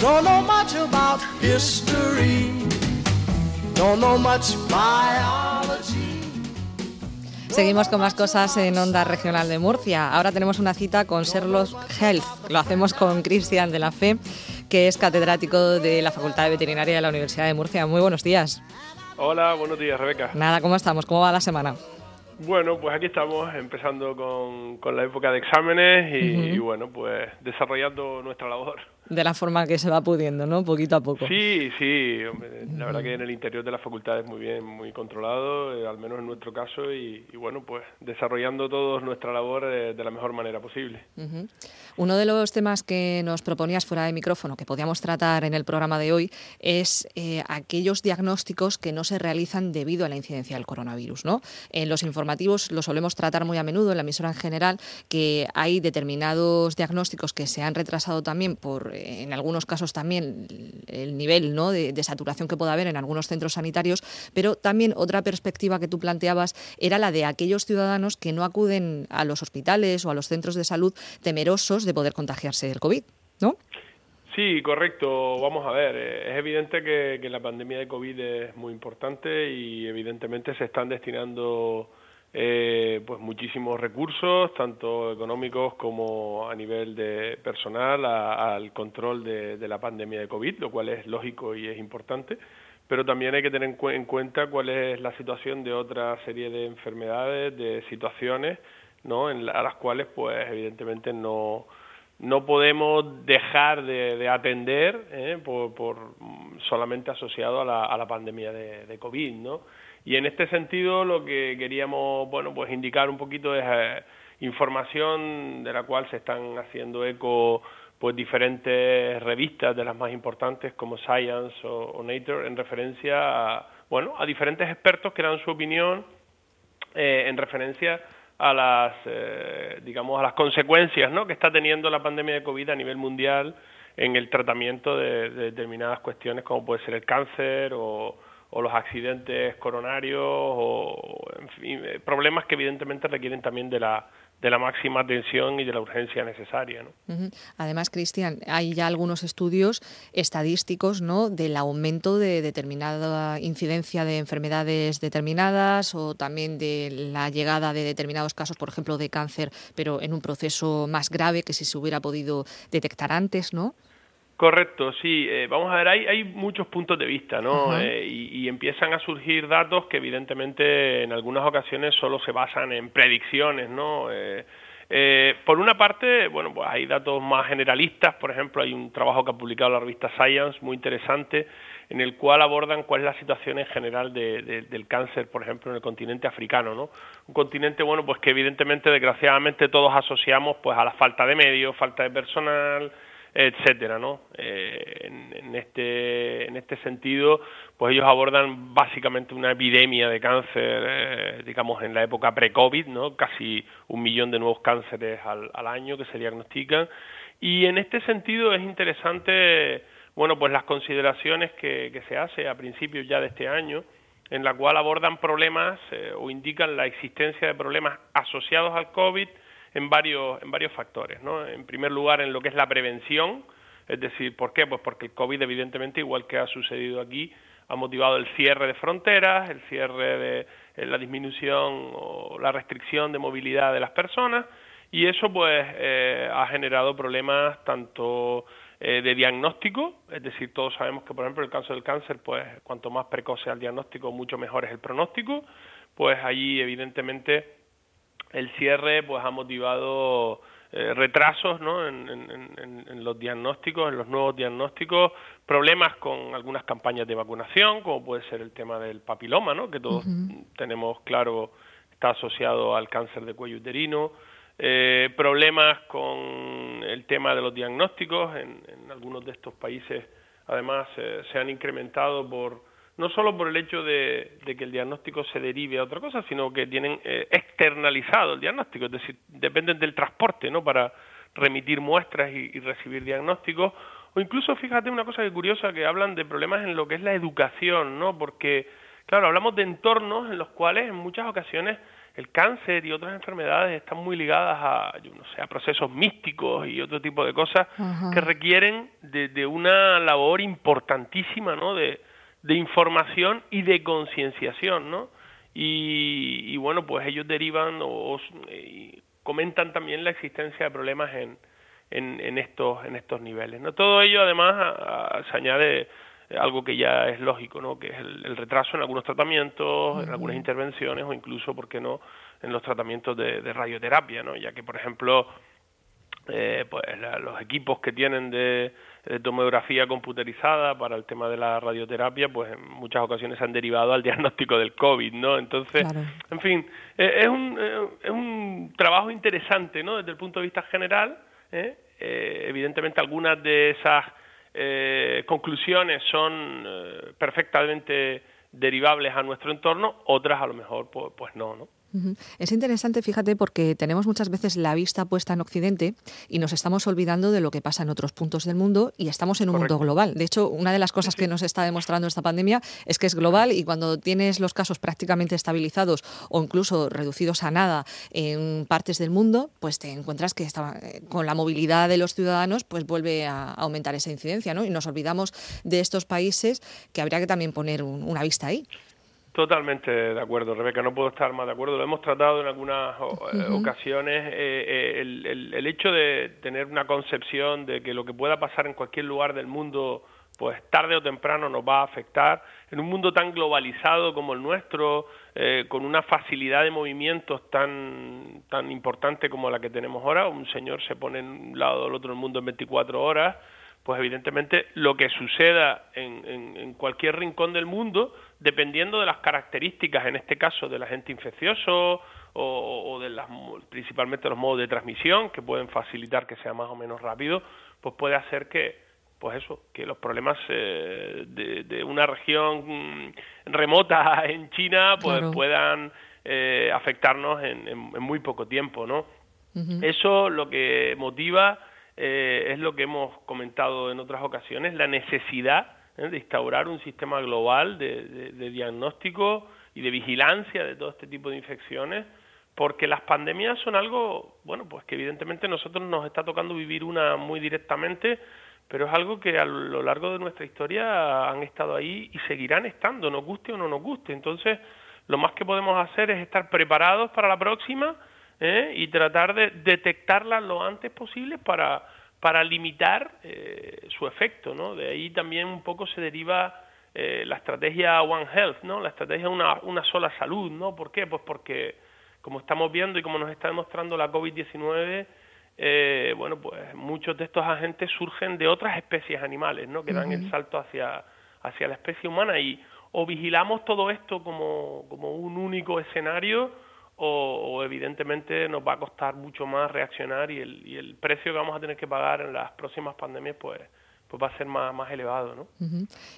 Don't know much about history. Don't know much biology. Seguimos con más cosas en Onda Regional de Murcia. Ahora tenemos una cita con Serlos Health. Lo hacemos con Cristian de la Fe, que es catedrático de la Facultad de Veterinaria de la Universidad de Murcia. Muy buenos días. Hola, buenos días, Rebeca. Nada, ¿cómo estamos? ¿Cómo va la semana? Bueno, pues aquí estamos empezando con, con la época de exámenes y, y, bueno, pues desarrollando nuestra labor de la forma que se va pudiendo, ¿no? Poquito a poco. Sí, sí, la verdad que en el interior de la facultad es muy bien, muy controlado, eh, al menos en nuestro caso, y, bueno, pues desarrollando todos nuestra labor eh, de la mejor manera posible. Uno de los temas que nos proponías fuera de micrófono, que podíamos tratar en el programa de hoy, es eh, aquellos diagnósticos que no se realizan debido a la incidencia del coronavirus, ¿no? En los informativos lo solemos tratar muy a menudo, en la emisora en general, que hay determinados diagnósticos que se han retrasado también por en algunos casos también el nivel ¿no? de, saturación que pueda haber en algunos centros sanitarios, pero también otra perspectiva que tú planteabas era la de aquellos ciudadanos que no acuden a los hospitales o a los centros de salud temerosos de poder contagiarse del COVID, ¿no? Sí, correcto. Vamos a ver, eh, es evidente que la pandemia de COVID es muy importante y evidentemente se están destinando eh, pues muchísimos recursos, tanto económicos como a nivel de personal, al control de, la pandemia de COVID, lo cual es lógico y es importante, pero también hay que tener en, cuenta cuál es la situación de otra serie de enfermedades, de situaciones, ¿no? En a las cuales, pues, evidentemente no no podemos dejar de, atender ¿eh? por, por, solamente asociado a la, a la pandemia de, de COVID, ¿no? Y en este sentido lo que queríamos, bueno, pues indicar un poquito es eh, información de la cual se están haciendo eco pues diferentes revistas de las más importantes como Science o, Nature en referencia a, bueno, a diferentes expertos que dan su opinión eh, en referencia a las eh, digamos a las consecuencias ¿no? que está teniendo la pandemia de COVID a nivel mundial en el tratamiento de determinadas cuestiones como puede ser el cáncer o, o los accidentes coronarios o en fin, eh, problemas que evidentemente requieren también de la de la máxima atención y de la urgencia necesaria. ¿no? Además, Cristian, hay ya algunos estudios estadísticos ¿no? del aumento de determinada incidencia de enfermedades determinadas o también de la llegada de determinados casos, por ejemplo, de cáncer, pero en un proceso más grave que si se hubiera podido detectar antes, ¿no? Correcto, sí. Eh, vamos a ver, hay, hay muchos puntos de vista, ¿no? Eh, y, empiezan a surgir datos que evidentemente en algunas ocasiones solo se basan en predicciones, ¿no? Eh, por una parte, bueno, pues hay datos más generalistas, por ejemplo, hay un trabajo que ha publicado la revista Science muy interesante en el cual abordan cuál es la situación en general del cáncer, por ejemplo, en el continente africano, ¿no? Un continente, bueno, pues que evidentemente, desgraciadamente, todos asociamos pues a la falta de medios, falta de personal, etcétera, ¿no? Eh, en, este en este sentido, pues ellos abordan básicamente una epidemia de cáncer, eh, digamos en la época pre-COVID, ¿no? Casi un millón de nuevos cánceres al, al año que se diagnostican y en este sentido es interesante, bueno, pues las consideraciones que, que se hace a principios ya de este año en la cual abordan problemas eh, o indican la existencia de problemas asociados al COVID en varios, en varios factores. ¿no? En primer lugar, en lo que es la prevención, es decir, ¿por qué? Pues porque el COVID, evidentemente, igual que ha sucedido aquí, ha motivado el cierre de fronteras, el cierre de eh, la disminución o la restricción de movilidad de las personas, y eso pues eh, ha generado problemas tanto eh, de diagnóstico, es decir, todos sabemos que por ejemplo el caso del cáncer, pues cuanto más precoz sea el diagnóstico, mucho mejor es el pronóstico, pues allí evidentemente el cierre pues ha motivado eh, retrasos ¿no? En, los diagnósticos, en los nuevos diagnósticos, problemas con algunas campañas de vacunación, como puede ser el tema del papiloma, ¿no? que todos tenemos claro está asociado al cáncer de cuello uterino, eh, problemas con el tema de los diagnósticos, en, algunos de estos países además eh, se han incrementado por no solo por el hecho de, que el diagnóstico se derive a otra cosa, sino que tienen eh, externalizado el diagnóstico, es decir, dependen del transporte, ¿no? Para remitir muestras y, recibir diagnósticos, o incluso, fíjate una cosa que curiosa, que hablan de problemas en lo que es la educación, ¿no? Porque, claro, hablamos de entornos en los cuales en muchas ocasiones el cáncer y otras enfermedades están muy ligadas a, yo no sé, a procesos místicos y otro tipo de cosas que requieren de, una labor importantísima, ¿no? De, información y de concienciación, ¿no? Y, bueno, pues ellos derivan o, comentan también la existencia de problemas en, en, estos en estos niveles, ¿no? Todo ello además se añade algo que ya es lógico, ¿no? que es el, retraso en algunos tratamientos, en algunas intervenciones o incluso, ¿por qué no?, en los tratamientos de, radioterapia, ¿no? ya que, por ejemplo, eh, pues los equipos que tienen de, tomografía computerizada para el tema de la radioterapia, pues en muchas ocasiones han derivado al diagnóstico del COVID, ¿no? Entonces, en fin, eh, es, un, eh, es un trabajo interesante, ¿no? Desde el punto de vista general, evidentemente algunas de esas eh, conclusiones son eh, perfectamente derivables a nuestro entorno, otras a lo mejor pues, pues no, ¿no? Es interesante, fíjate, porque tenemos muchas veces la vista puesta en Occidente y nos estamos olvidando de lo que pasa en otros puntos del mundo y estamos en un mundo global. De hecho, una de las cosas que nos está demostrando esta pandemia es que es global y cuando tienes los casos prácticamente estabilizados o incluso reducidos a nada en partes del mundo, pues te encuentras que eh, con la movilidad de los ciudadanos pues vuelve a aumentar esa incidencia, ¿no? Y nos olvidamos de estos países que habría que también poner una vista ahí. Totalmente de acuerdo, Rebeca, no puedo estar más de acuerdo. Lo hemos tratado en algunas eh, ocasiones. Eh, eh, el, el, hecho de tener una concepción de que lo que pueda pasar en cualquier lugar del mundo, pues tarde o temprano nos va a afectar. En un mundo tan globalizado como el nuestro, con una facilidad de movimientos tan, tan importante como la que tenemos ahora, un señor se pone en un lado del otro del mundo en 24 horas pues evidentemente lo que suceda en, cualquier rincón del mundo, dependiendo de las características, en este caso del agente infeccioso o, de las, principalmente los modos de transmisión, que pueden facilitar que sea más o menos rápido, pues puede hacer que, pues eso, que los problemas eh, de, una región mm, remota en China, pues puedan eh, afectarnos en, muy poco tiempo, ¿no? Eso lo que motiva eh, es lo que hemos comentado en otras ocasiones, la necesidad ¿eh? de instaurar un sistema global de, diagnóstico y de vigilancia de todo este tipo de infecciones, porque las pandemias son algo, bueno, pues que evidentemente nosotros nos está tocando vivir una muy directamente, pero es algo que a lo largo de nuestra historia han estado ahí y seguirán estando, nos guste o no nos guste. Entonces, lo más que podemos hacer es estar preparados para la próxima, ¿eh? y tratar de detectarla lo antes posible para, para limitar eh, su efecto, ¿no? De ahí también un poco se deriva eh, la estrategia One Health, ¿no? La estrategia una, una sola salud, ¿no? ¿Por qué? Pues porque, como estamos viendo y como nos está demostrando la COVID-19, eh, bueno, pues muchos de estos agentes surgen de otras especies animales, ¿no? Que dan el salto hacia, hacia la especie humana y o vigilamos todo esto como, como un único escenario o, evidentemente nos va a costar mucho más reaccionar y el, y el precio que vamos a tener que pagar en las próximas pandemias pues pues va a ser más, más elevado. ¿no?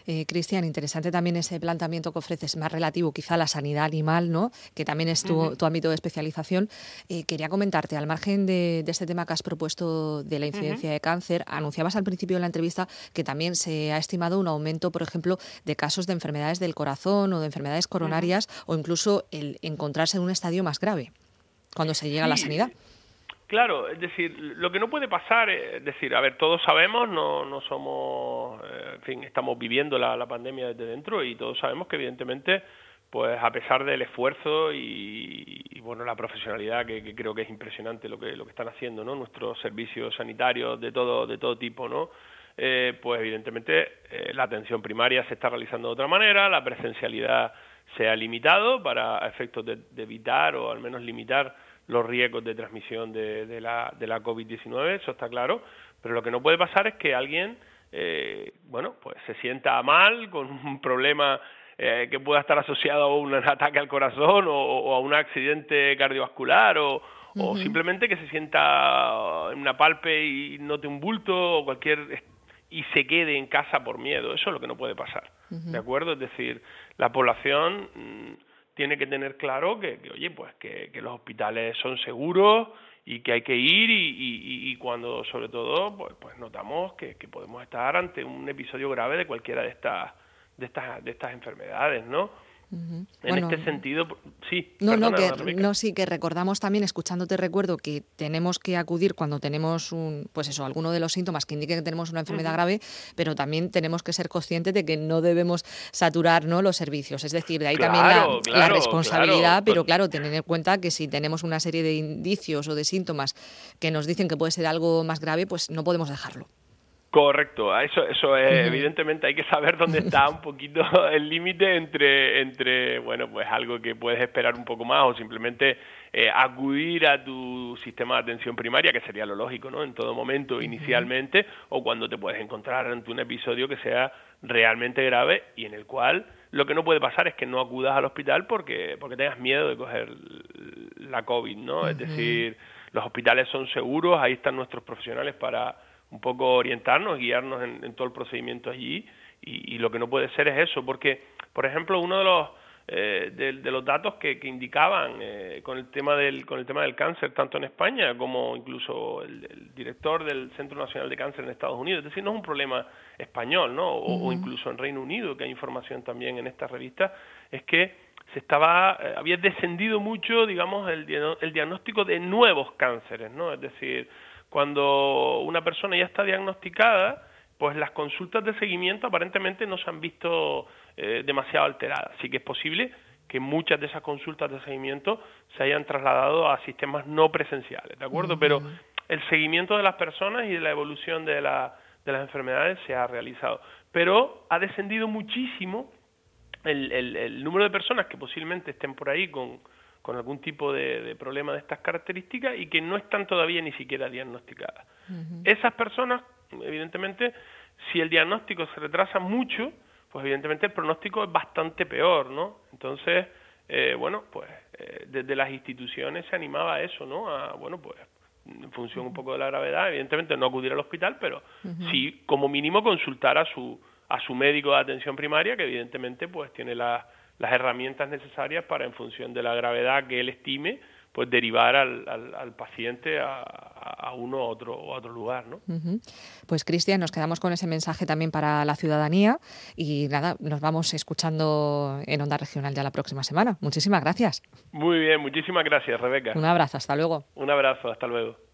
Eh, Cristian, interesante también ese planteamiento que ofreces, más relativo quizá a la sanidad animal, ¿no? que también es tu, tu ámbito de especialización. Eh, quería comentarte, al margen de, este tema que has propuesto de la incidencia de cáncer, anunciabas al principio de la entrevista que también se ha estimado un aumento, por ejemplo, de casos de enfermedades del corazón o de enfermedades coronarias o incluso el encontrarse en un estadio más grave cuando se llega a la sanidad. Claro, es decir, lo que no puede pasar, es decir, a ver, todos sabemos, no, no somos, eh, en fin, estamos viviendo la, pandemia desde dentro y todos sabemos que evidentemente, pues a pesar del esfuerzo y, bueno, la profesionalidad que, creo que es impresionante lo que lo que están haciendo, ¿no? Nuestros servicios sanitarios de todo de todo tipo, ¿no? Eh, pues evidentemente eh, la atención primaria se está realizando de otra manera, la presencialidad se ha limitado para efectos de evitar o al menos limitar los riesgos de transmisión de, de la, de la COVID-19, eso está claro, pero lo que no puede pasar es que alguien, eh, bueno, pues se sienta mal con un problema eh, que pueda estar asociado a un ataque al corazón o, a un accidente cardiovascular o, o simplemente que se sienta en una palpe y note un bulto o cualquier y se quede en casa por miedo. Eso es lo que no puede pasar. ¿De acuerdo? Es decir, la población mm, tiene que tener claro que, oye, pues que, los hospitales son seguros y que hay que ir y, cuando sobre todo pues, pues notamos que, podemos estar ante un episodio grave de cualquiera de estas de estas de estas enfermedades, ¿no? En este sentido, sí. No, no, que, no, sí, que recordamos también, escuchándote recuerdo que tenemos que acudir cuando tenemos un, pues eso, alguno de los síntomas que indique que tenemos una enfermedad grave, pero también tenemos que ser conscientes de que no debemos saturar ¿no? los servicios. Es decir, de ahí también la, responsabilidad, pero claro, tener en cuenta que si tenemos una serie de indicios o de síntomas que nos dicen que puede ser algo más grave, pues no podemos dejarlo. Correcto, eso, eso es, evidentemente hay que saber dónde está un poquito el límite entre, entre, bueno, pues algo que puedes esperar un poco más o simplemente eh, acudir a tu sistema de atención primaria, que sería lo lógico, ¿no? En todo momento, inicialmente, o cuando te puedes encontrar ante un episodio que sea realmente grave y en el cual lo que no puede pasar es que no acudas al hospital porque, porque tengas miedo de coger la COVID, ¿no? Es decir, los hospitales son seguros, ahí están nuestros profesionales para un poco orientarnos, guiarnos en, todo el procedimiento allí y, lo que no puede ser es eso, porque, por ejemplo, uno de los eh, de, los datos que, indicaban eh, con el tema del con el tema del cáncer tanto en España como incluso el, director del Centro Nacional de Cáncer en Estados Unidos, es decir, no es un problema español, ¿no? O, incluso en Reino Unido, que hay información también en esta revista, es que se estaba eh, había descendido mucho, digamos, el, el diagnóstico de nuevos cánceres, ¿no? Es decir, cuando una persona ya está diagnosticada, pues las consultas de seguimiento aparentemente no se han visto eh, demasiado alteradas. Así que es posible que muchas de esas consultas de seguimiento se hayan trasladado a sistemas no presenciales, ¿de acuerdo? Pero el seguimiento de las personas y de la evolución de, la, de las enfermedades se ha realizado. Pero ha descendido muchísimo el, el número de personas que posiblemente estén por ahí con, con algún tipo de, problema de estas características y que no están todavía ni siquiera diagnosticadas. Esas personas, evidentemente, si el diagnóstico se retrasa mucho, pues evidentemente el pronóstico es bastante peor, ¿no? Entonces, eh, bueno, pues eh, desde las instituciones se animaba a eso, ¿no? A, bueno, pues en función un poco de la gravedad, evidentemente no acudir al hospital, pero sí como mínimo consultar a su a su médico de atención primaria, que evidentemente pues tiene la las herramientas necesarias para, en función de la gravedad que él estime, pues derivar al, al, paciente a, a, uno u otro, o otro lugar. ¿no? Pues Cristian, nos quedamos con ese mensaje también para la ciudadanía y nada, nos vamos escuchando en Onda Regional ya la próxima semana. Muchísimas gracias. Muy bien, muchísimas gracias, Rebeca. Un abrazo, hasta luego. Un abrazo, hasta luego.